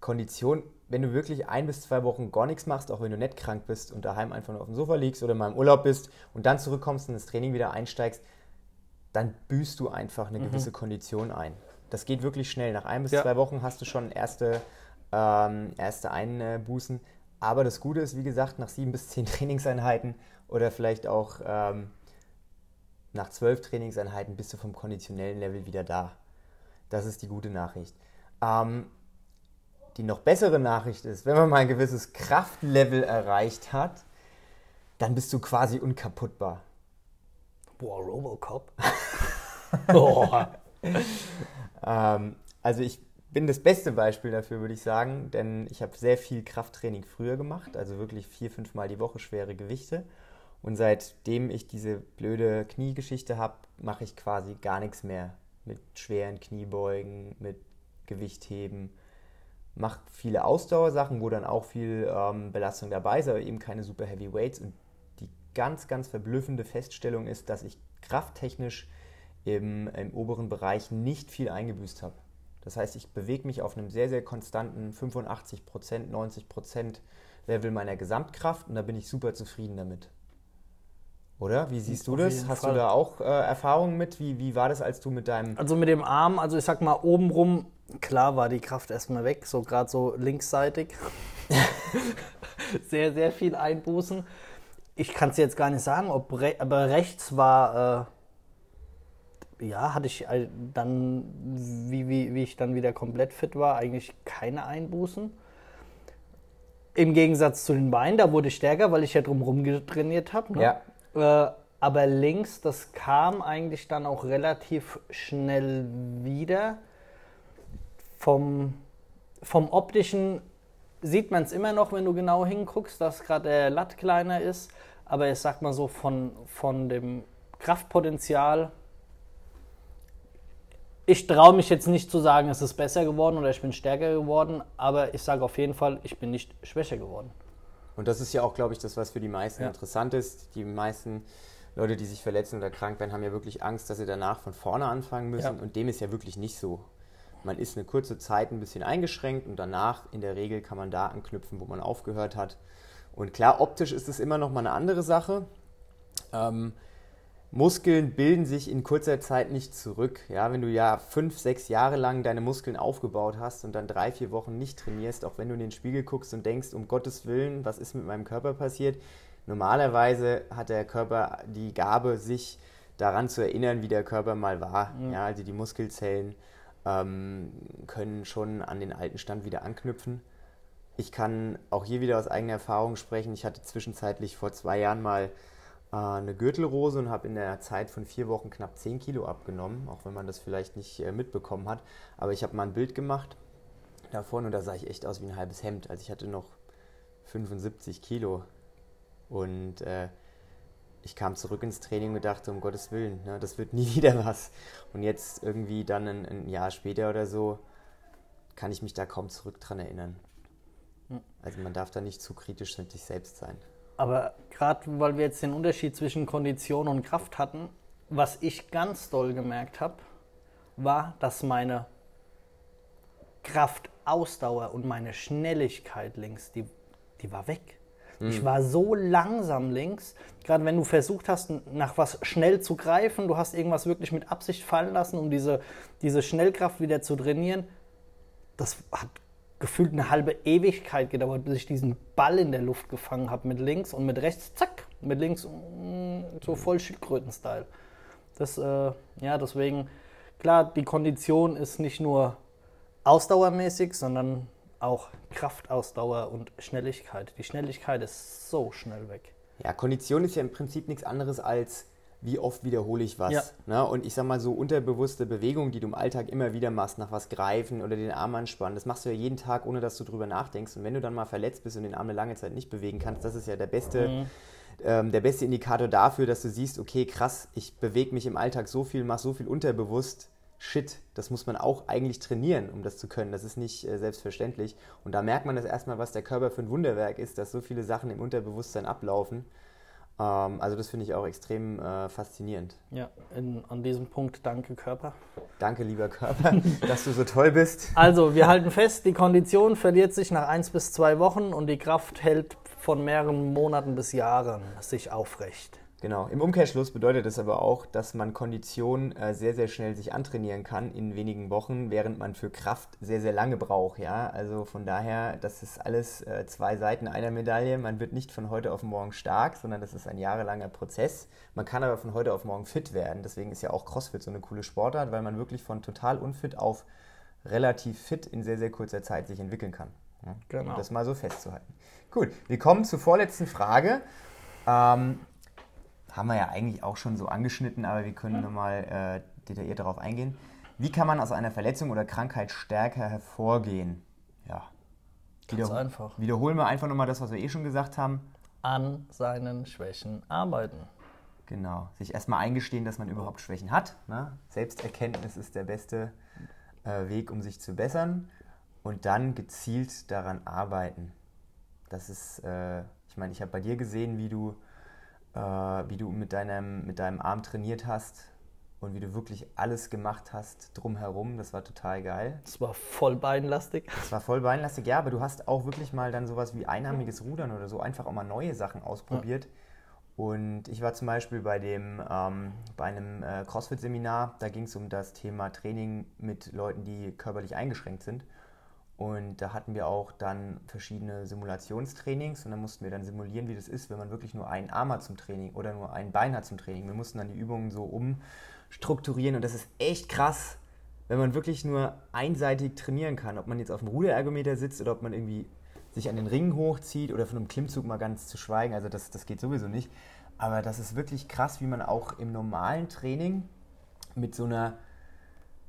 Kondition, wenn du wirklich ein bis zwei Wochen gar nichts machst, auch wenn du nicht krank bist und daheim einfach nur auf dem Sofa liegst oder mal im Urlaub bist und dann zurückkommst und ins Training wieder einsteigst, dann büßt du einfach eine mhm. gewisse Kondition ein. Das geht wirklich schnell. Nach ein bis ja. zwei Wochen hast du schon erste, ähm, erste Einbußen. Aber das Gute ist, wie gesagt, nach sieben bis zehn Trainingseinheiten oder vielleicht auch ähm, nach zwölf Trainingseinheiten bist du vom konditionellen Level wieder da. Das ist die gute Nachricht. Ähm, die noch bessere Nachricht ist, wenn man mal ein gewisses Kraftlevel erreicht hat, dann bist du quasi unkaputtbar. Boah, Robocop. Boah. Ähm, also ich bin das beste Beispiel dafür, würde ich sagen, denn ich habe sehr viel Krafttraining früher gemacht, also wirklich vier, fünf Mal die Woche schwere Gewichte. Und seitdem ich diese blöde Kniegeschichte habe, mache ich quasi gar nichts mehr mit schweren Kniebeugen, mit Gewichtheben. Mache viele Ausdauersachen, wo dann auch viel ähm, Belastung dabei ist, aber eben keine super Heavy Weights. Und die ganz, ganz verblüffende Feststellung ist, dass ich krafttechnisch im, im oberen Bereich nicht viel eingebüßt habe. Das heißt, ich bewege mich auf einem sehr, sehr konstanten 85%, 90% Level meiner Gesamtkraft und da bin ich super zufrieden damit. Oder? Wie siehst du das? Hast Fall. du da auch äh, Erfahrungen mit? Wie, wie war das, als du mit deinem. Also mit dem Arm, also ich sag mal obenrum, klar war die Kraft erstmal weg, so gerade so linksseitig. sehr, sehr viel Einbußen. Ich kann es jetzt gar nicht sagen, ob re aber rechts war. Äh, ja, hatte ich dann, wie, wie, wie ich dann wieder komplett fit war, eigentlich keine Einbußen. Im Gegensatz zu den Beinen, da wurde ich stärker, weil ich ja drumherum trainiert habe. Ne? Ja. Äh, aber links, das kam eigentlich dann auch relativ schnell wieder vom, vom optischen sieht man es immer noch, wenn du genau hinguckst, dass gerade der Latt kleiner ist. Aber ich sag mal so, von, von dem Kraftpotenzial, ich traue mich jetzt nicht zu sagen, es ist besser geworden oder ich bin stärker geworden, aber ich sage auf jeden Fall, ich bin nicht schwächer geworden. Und das ist ja auch, glaube ich, das, was für die meisten Ja. interessant ist. Die meisten Leute, die sich verletzen oder krank werden, haben ja wirklich Angst, dass sie danach von vorne anfangen müssen. Ja. Und dem ist ja wirklich nicht so. Man ist eine kurze Zeit ein bisschen eingeschränkt und danach in der Regel kann man da anknüpfen, wo man aufgehört hat. Und klar, optisch ist es immer noch mal eine andere Sache. Ähm, Muskeln bilden sich in kurzer Zeit nicht zurück. Ja, wenn du ja fünf, sechs Jahre lang deine Muskeln aufgebaut hast und dann drei, vier Wochen nicht trainierst, auch wenn du in den Spiegel guckst und denkst, um Gottes Willen, was ist mit meinem Körper passiert? Normalerweise hat der Körper die Gabe, sich daran zu erinnern, wie der Körper mal war. Ja, also die Muskelzellen ähm, können schon an den alten Stand wieder anknüpfen. Ich kann auch hier wieder aus eigener Erfahrung sprechen. Ich hatte zwischenzeitlich vor zwei Jahren mal eine Gürtelrose und habe in der Zeit von vier Wochen knapp 10 Kilo abgenommen, auch wenn man das vielleicht nicht äh, mitbekommen hat. Aber ich habe mal ein Bild gemacht davon und da sah ich echt aus wie ein halbes Hemd. Also ich hatte noch 75 Kilo und äh, ich kam zurück ins Training und dachte, um Gottes Willen, ne, das wird nie wieder was. Und jetzt irgendwie dann ein, ein Jahr später oder so kann ich mich da kaum zurück dran erinnern. Also man darf da nicht zu kritisch mit sich selbst sein. Aber gerade weil wir jetzt den Unterschied zwischen Kondition und Kraft hatten, was ich ganz doll gemerkt habe, war, dass meine Kraft, Ausdauer und meine Schnelligkeit links, die, die war weg. Ich war so langsam links, gerade wenn du versucht hast, nach was schnell zu greifen, du hast irgendwas wirklich mit Absicht fallen lassen, um diese, diese Schnellkraft wieder zu trainieren. Das hat gefühlt eine halbe Ewigkeit gedauert, bis ich diesen Ball in der Luft gefangen habe mit links und mit rechts, zack, mit links mm, so voll Schildkröten-Style. Das, äh, ja, deswegen, klar, die Kondition ist nicht nur ausdauermäßig, sondern auch Kraftausdauer und Schnelligkeit. Die Schnelligkeit ist so schnell weg. Ja, Kondition ist ja im Prinzip nichts anderes als, wie oft wiederhole ich was. Ja. Ne? Und ich sag mal, so unterbewusste Bewegungen, die du im Alltag immer wieder machst, nach was greifen oder den Arm anspannen, das machst du ja jeden Tag, ohne dass du drüber nachdenkst. Und wenn du dann mal verletzt bist und den Arm eine lange Zeit nicht bewegen kannst, das ist ja der beste, ähm, der beste Indikator dafür, dass du siehst, okay, krass, ich bewege mich im Alltag so viel, mache so viel unterbewusst. Shit, das muss man auch eigentlich trainieren, um das zu können. Das ist nicht äh, selbstverständlich. Und da merkt man das erstmal, was der Körper für ein Wunderwerk ist, dass so viele Sachen im Unterbewusstsein ablaufen. Ähm, also das finde ich auch extrem äh, faszinierend. Ja, in, an diesem Punkt danke Körper. Danke, lieber Körper, dass du so toll bist. Also, wir halten fest, die Kondition verliert sich nach eins bis zwei Wochen und die Kraft hält von mehreren Monaten bis Jahren sich aufrecht. Genau. Im Umkehrschluss bedeutet es aber auch, dass man Kondition äh, sehr, sehr schnell sich antrainieren kann in wenigen Wochen, während man für Kraft sehr, sehr lange braucht. Ja? Also von daher, das ist alles äh, zwei Seiten einer Medaille. Man wird nicht von heute auf morgen stark, sondern das ist ein jahrelanger Prozess. Man kann aber von heute auf morgen fit werden. Deswegen ist ja auch CrossFit so eine coole Sportart, weil man wirklich von total unfit auf relativ fit in sehr, sehr kurzer Zeit sich entwickeln kann. Ja? Genau. Um das mal so festzuhalten. Gut, wir kommen zur vorletzten Frage. Ähm, haben wir ja eigentlich auch schon so angeschnitten, aber wir können nochmal äh, detailliert darauf eingehen. Wie kann man aus einer Verletzung oder Krankheit stärker hervorgehen? Ja. Ganz einfach. Wiederholen wir einfach nochmal das, was wir eh schon gesagt haben. An seinen Schwächen arbeiten. Genau. Sich erstmal eingestehen, dass man überhaupt Schwächen hat. Ne? Selbsterkenntnis ist der beste äh, Weg, um sich zu bessern. Und dann gezielt daran arbeiten. Das ist, äh, ich meine, ich habe bei dir gesehen, wie du, äh, wie du mit deinem, mit deinem Arm trainiert hast und wie du wirklich alles gemacht hast drumherum. Das war total geil. Das war voll beinlastig. Das war voll beinlastig, ja, aber du hast auch wirklich mal dann sowas wie einarmiges Rudern oder so einfach auch mal neue Sachen ausprobiert. Und ich war zum Beispiel bei, dem, ähm, bei einem äh, CrossFit-Seminar, da ging es um das Thema Training mit Leuten, die körperlich eingeschränkt sind. Und da hatten wir auch dann verschiedene Simulationstrainings und dann mussten wir dann simulieren, wie das ist, wenn man wirklich nur einen Arm hat zum Training oder nur ein Bein hat zum Training. Wir mussten dann die Übungen so umstrukturieren und das ist echt krass, wenn man wirklich nur einseitig trainieren kann. Ob man jetzt auf dem Ruderergometer sitzt oder ob man irgendwie sich an den Ringen hochzieht oder von einem Klimmzug mal ganz zu schweigen. Also das, das geht sowieso nicht. Aber das ist wirklich krass, wie man auch im normalen Training mit so einer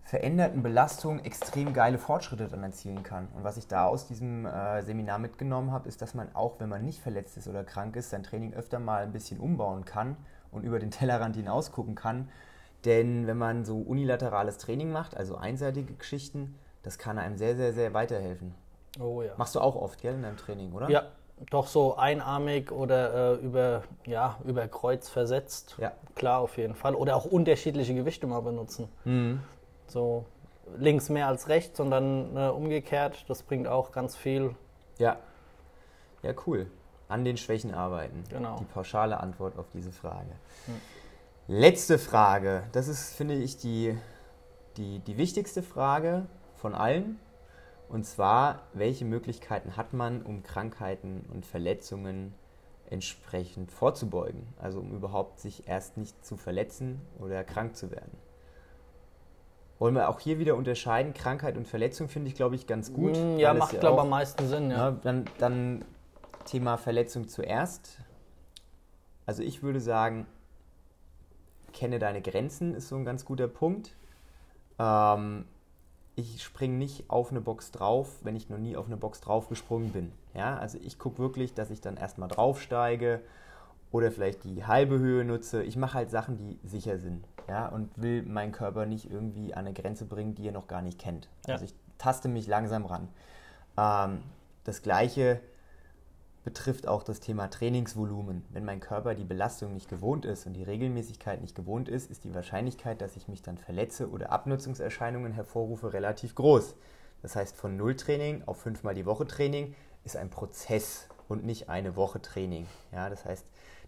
veränderten Belastung extrem geile Fortschritte dann erzielen kann. Und was ich da aus diesem äh, Seminar mitgenommen habe, ist, dass man auch, wenn man nicht verletzt ist oder krank ist, sein Training öfter mal ein bisschen umbauen kann und über den Tellerrand hinaus gucken kann. Denn wenn man so unilaterales Training macht, also einseitige Geschichten, das kann einem sehr, sehr, sehr weiterhelfen. Oh ja. Machst du auch oft, gell, in deinem Training, oder? Ja, doch so einarmig oder äh, über, ja, über Kreuz versetzt. Ja. Klar, auf jeden Fall. Oder auch unterschiedliche Gewichte mal benutzen. Mhm. So links mehr als rechts, sondern äh, umgekehrt. Das bringt auch ganz viel. Ja. Ja, cool. An den Schwächen arbeiten. Genau. Die pauschale Antwort auf diese Frage. Letzte Frage. Das ist, finde ich, die, die, die wichtigste Frage von allen. Und zwar, welche Möglichkeiten hat man, um Krankheiten und Verletzungen entsprechend vorzubeugen? Also um überhaupt sich erst nicht zu verletzen oder krank zu werden. Wollen wir auch hier wieder unterscheiden? Krankheit und Verletzung finde ich, glaube ich, ganz gut. Mm, Ja, macht, glaube ich, am meisten Sinn. Ja. ja, dann, dann Thema Verletzung zuerst. Also ich würde sagen, kenne deine Grenzen ist so ein ganz guter Punkt. Ähm, ich springe nicht auf eine Box drauf, wenn ich noch nie auf eine Box drauf gesprungen bin. Ja, also ich gucke wirklich, dass ich dann erstmal draufsteige oder vielleicht die halbe Höhe nutze. Ich mache halt Sachen, die sicher sind. Ja, und will meinen Körper nicht irgendwie an eine Grenze bringen, die er noch gar nicht kennt. Ja. Also ich taste mich langsam ran. Ähm, das gleiche betrifft auch das Thema Trainingsvolumen. Wenn mein Körper die Belastung nicht gewohnt ist und die Regelmäßigkeit nicht gewohnt ist, ist die Wahrscheinlichkeit, dass ich mich dann verletze oder Abnutzungserscheinungen hervorrufe, relativ groß. Das heißt, von Nulltraining auf fünfmal die Woche Training ist ein Prozess und nicht eine Woche Training. Ja, das heißt,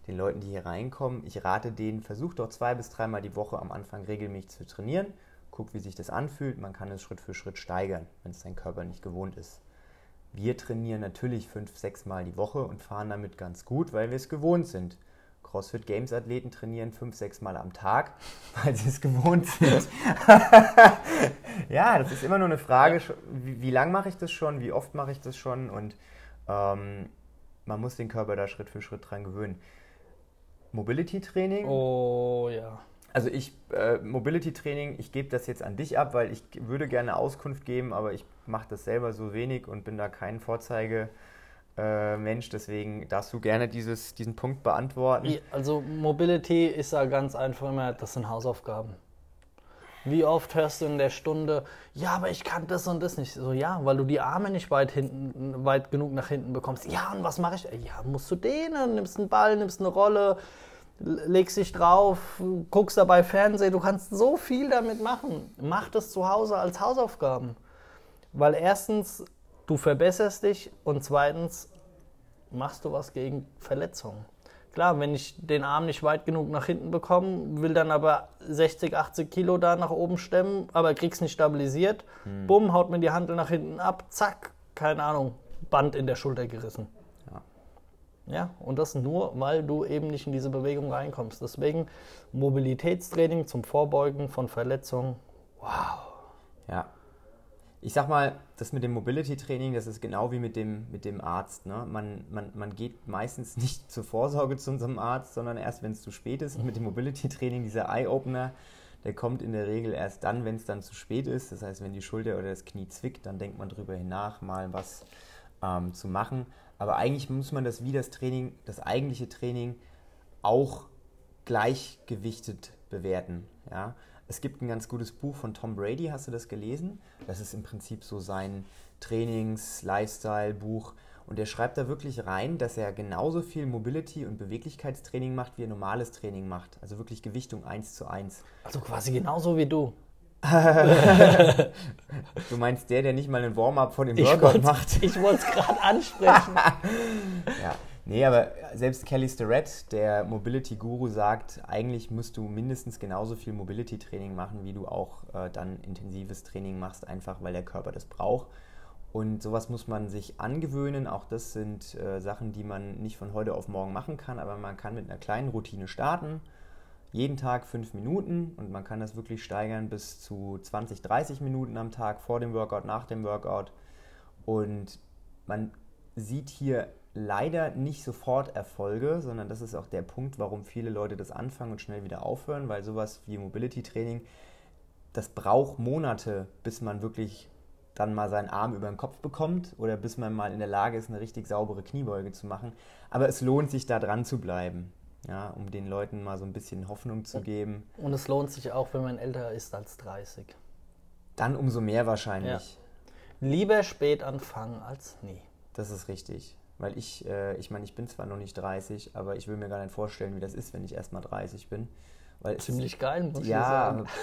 den Leuten, die hier reinkommen, ich rate denen, versucht doch zwei bis dreimal die Woche am Anfang regelmäßig zu trainieren. Guckt, wie sich das anfühlt. Man kann es Schritt für Schritt steigern, wenn es dein Körper nicht gewohnt ist. Wir trainieren natürlich fünf, sechs Mal die Woche und fahren damit ganz gut, weil wir es gewohnt sind. CrossFit Games Athleten trainieren fünf, sechs Mal am Tag, weil sie es gewohnt sind. ja, das ist immer nur eine Frage, wie, wie lang mache ich das schon, wie oft mache ich das schon und ähm, man muss den Körper da Schritt für Schritt dran gewöhnen. Mobility Training. Oh ja. Also ich, äh, Mobility Training, ich gebe das jetzt an dich ab, weil ich würde gerne Auskunft geben, aber ich mache das selber so wenig und bin da kein Vorzeige. äh, Mensch, deswegen darfst du gerne dieses, diesen Punkt beantworten. Also Mobility ist ja ganz einfach immer, das sind Hausaufgaben. Wie oft hörst du in der Stunde, ja, aber ich kann das und das nicht. So, ja, weil du die Arme nicht weit hinten, weit genug nach hinten bekommst. Ja, und was mache ich? Ja, musst du dehnen, nimmst einen Ball, nimmst eine Rolle, legst dich drauf, guckst dabei Fernsehen. Du kannst so viel damit machen. Mach das zu Hause als Hausaufgaben. Weil erstens, du verbesserst dich und zweitens, machst du was gegen Verletzungen. Klar, wenn ich den Arm nicht weit genug nach hinten bekomme, will dann aber 60, 80 Kilo da nach oben stemmen, aber krieg's nicht stabilisiert, bumm, haut mir die Handel nach hinten ab, zack, keine Ahnung, Band in der Schulter gerissen. Ja. Und das nur, weil du eben nicht in diese Bewegung reinkommst. Deswegen Mobilitätstraining zum Vorbeugen von Verletzungen. Ja. Ich sag mal, das mit dem Mobility-Training, das ist genau wie mit dem, mit dem Arzt. Ne? Man, man, man geht meistens nicht zur Vorsorge zu unserem Arzt, sondern erst, wenn es zu spät ist. Und mit dem Mobility-Training, dieser Eye-Opener, der kommt in der Regel erst dann, wenn es dann zu spät ist. Das heißt, wenn die Schulter oder das Knie zwickt, dann denkt man drüber nach, mal was ähm, zu machen. Aber eigentlich muss man das wie das Training, das eigentliche Training, auch gleichgewichtet bewerten. Ja? Es gibt ein ganz gutes Buch von Tom Brady, hast du das gelesen? Das ist im Prinzip so sein Trainings-Lifestyle-Buch. Und er schreibt da wirklich rein, dass er genauso viel Mobility- und Beweglichkeitstraining macht, wie er normales Training macht. Also wirklich Gewichtung 1 zu 1. Also quasi genauso wie du. Du meinst der, der nicht mal einen Warm-up vor dem Ich Workout wollte macht? es gerade ansprechen. Ja, nee, aber selbst Kelly Starrett, der Mobility-Guru, sagt, eigentlich musst du mindestens genauso viel Mobility-Training machen, wie du auch äh, dann intensives Training machst, einfach weil der Körper das braucht. Und sowas muss man sich angewöhnen. Auch das sind äh, Sachen, die man nicht von heute auf morgen machen kann, aber man kann mit einer kleinen Routine starten. Jeden Tag fünf Minuten und man kann das wirklich steigern bis zu 20, 30 Minuten am Tag vor dem Workout, nach dem Workout. Und man sieht hier leider nicht sofort Erfolge, sondern das ist auch der Punkt, warum viele Leute das anfangen und schnell wieder aufhören, weil sowas wie Mobility Training, das braucht Monate, bis man wirklich dann mal seinen Arm über den Kopf bekommt oder bis man mal in der Lage ist, eine richtig saubere Kniebeuge zu machen. Aber es lohnt sich, da dran zu bleiben, ja, um den Leuten mal so ein bisschen Hoffnung zu geben. Und es lohnt sich auch, wenn man älter ist als 30. Dann umso mehr wahrscheinlich. Ja. Lieber spät anfangen als nie. Das ist richtig. Weil ich, äh, ich meine, ich bin zwar noch nicht 30, aber ich will mir gar nicht vorstellen, wie das ist, wenn ich erst mal 30 bin. Weil Ziemlich es, geil, muss ja, ich sagen.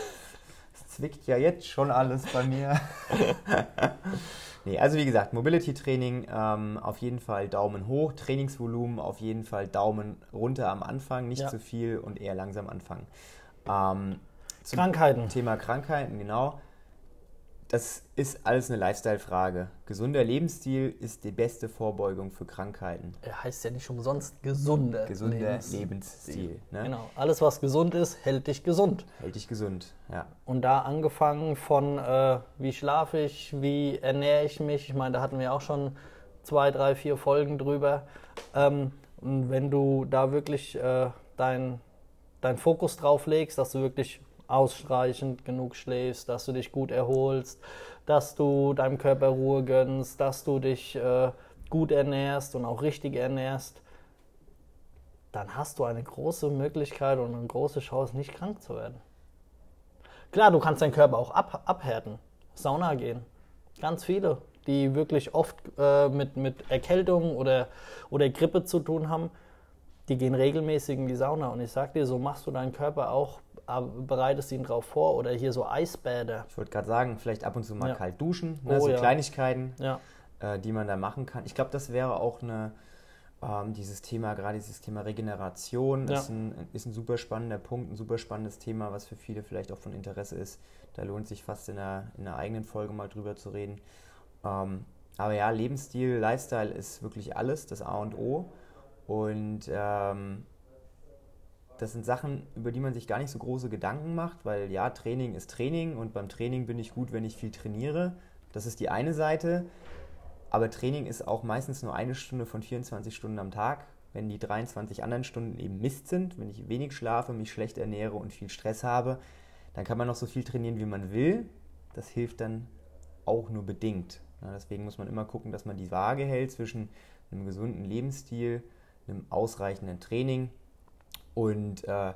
Es zwickt ja jetzt schon alles bei mir. nee, also wie gesagt, Mobility Training ähm, auf jeden Fall Daumen hoch, Trainingsvolumen auf jeden Fall Daumen runter am Anfang, nicht ja. zu viel und eher langsam anfangen. Ähm, Krankheiten. Thema Krankheiten, genau das ist alles eine Lifestyle-Frage. Gesunder Lebensstil ist die beste Vorbeugung für Krankheiten. Er heißt ja nicht umsonst gesunder, gesunder Lebensstil. Lebensstil ne? Genau. Alles, was gesund ist, hält dich gesund. Hält dich gesund, ja. Und da angefangen von, äh, wie schlafe ich, wie ernähre ich mich. Ich meine, da hatten wir auch schon zwei, drei, vier Folgen drüber. Ähm, und wenn du da wirklich äh, deinen dein Fokus drauf legst, dass du wirklich ausreichend genug schläfst, dass du dich gut erholst, dass du deinem Körper Ruhe gönnst, dass du dich äh, gut ernährst und auch richtig ernährst, dann hast du eine große Möglichkeit und eine große Chance, nicht krank zu werden. Klar, du kannst deinen Körper auch ab, abhärten, Sauna gehen. Ganz viele, die wirklich oft äh, mit, mit Erkältung oder, oder Grippe zu tun haben, die gehen regelmäßig in die Sauna. Und ich sag dir, so machst du deinen Körper auch bereitest ihn drauf vor oder hier so Eisbäder. Ich wollte gerade sagen, vielleicht ab und zu mal ja. kalt duschen, ne, oh, so ja. Kleinigkeiten, ja. äh, die man da machen kann. Ich glaube, das wäre auch eine, ähm, dieses Thema, gerade dieses Thema Regeneration ist, ein, ist ein super spannender Punkt, ein super spannendes Thema, was für viele vielleicht auch von Interesse ist. Da lohnt sich fast in einer, in einer eigenen Folge mal drüber zu reden. Ähm, aber ja, Lebensstil, Lifestyle ist wirklich alles, das A und O. Und ähm, das sind Sachen, über die man sich gar nicht so große Gedanken macht, weil ja, Training ist Training und beim Training bin ich gut, wenn ich viel trainiere. Das ist die eine Seite. Aber Training ist auch meistens nur eine Stunde von 24 Stunden am Tag. Wenn die 23 anderen Stunden eben Mist sind, wenn ich wenig schlafe, mich schlecht ernähre und viel Stress habe, dann kann man noch so viel trainieren, wie man will. Das hilft dann auch nur bedingt. Ja, deswegen muss man immer gucken, dass man die Waage hält zwischen einem gesunden Lebensstil, einem ausreichenden Training und äh,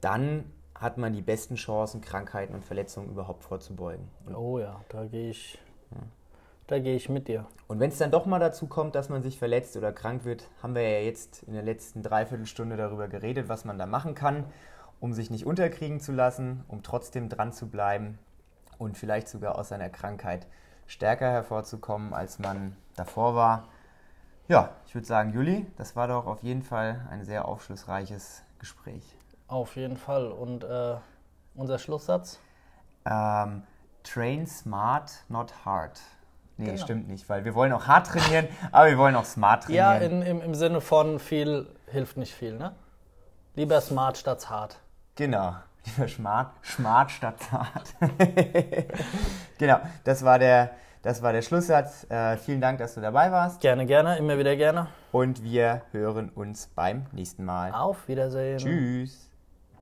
dann hat man die besten Chancen, Krankheiten und Verletzungen überhaupt vorzubeugen. Und oh ja, da gehe ich, ja. da gehe ich mit dir. Und wenn es dann doch mal dazu kommt, dass man sich verletzt oder krank wird, haben wir ja jetzt in der letzten Dreiviertelstunde darüber geredet, was man da machen kann, um sich nicht unterkriegen zu lassen, um trotzdem dran zu bleiben und vielleicht sogar aus seiner Krankheit stärker hervorzukommen, als man davor war. Ja, ich würde sagen, Juli, das war doch auf jeden Fall ein sehr aufschlussreiches Gespräch. Auf jeden Fall. Und äh, unser Schlusssatz? Ähm, train smart, not hard. Nee, genau. stimmt nicht, weil wir wollen auch hart trainieren, aber wir wollen auch smart trainieren. Ja, in, im, im Sinne von viel hilft nicht viel, ne? Lieber smart statt hart. Genau, lieber smart, smart statt hart. genau, das war der das war der Schlusssatz. Äh, vielen Dank, dass du dabei warst. Gerne, gerne, immer wieder gerne. Und wir hören uns beim nächsten Mal. Auf Wiedersehen. Tschüss.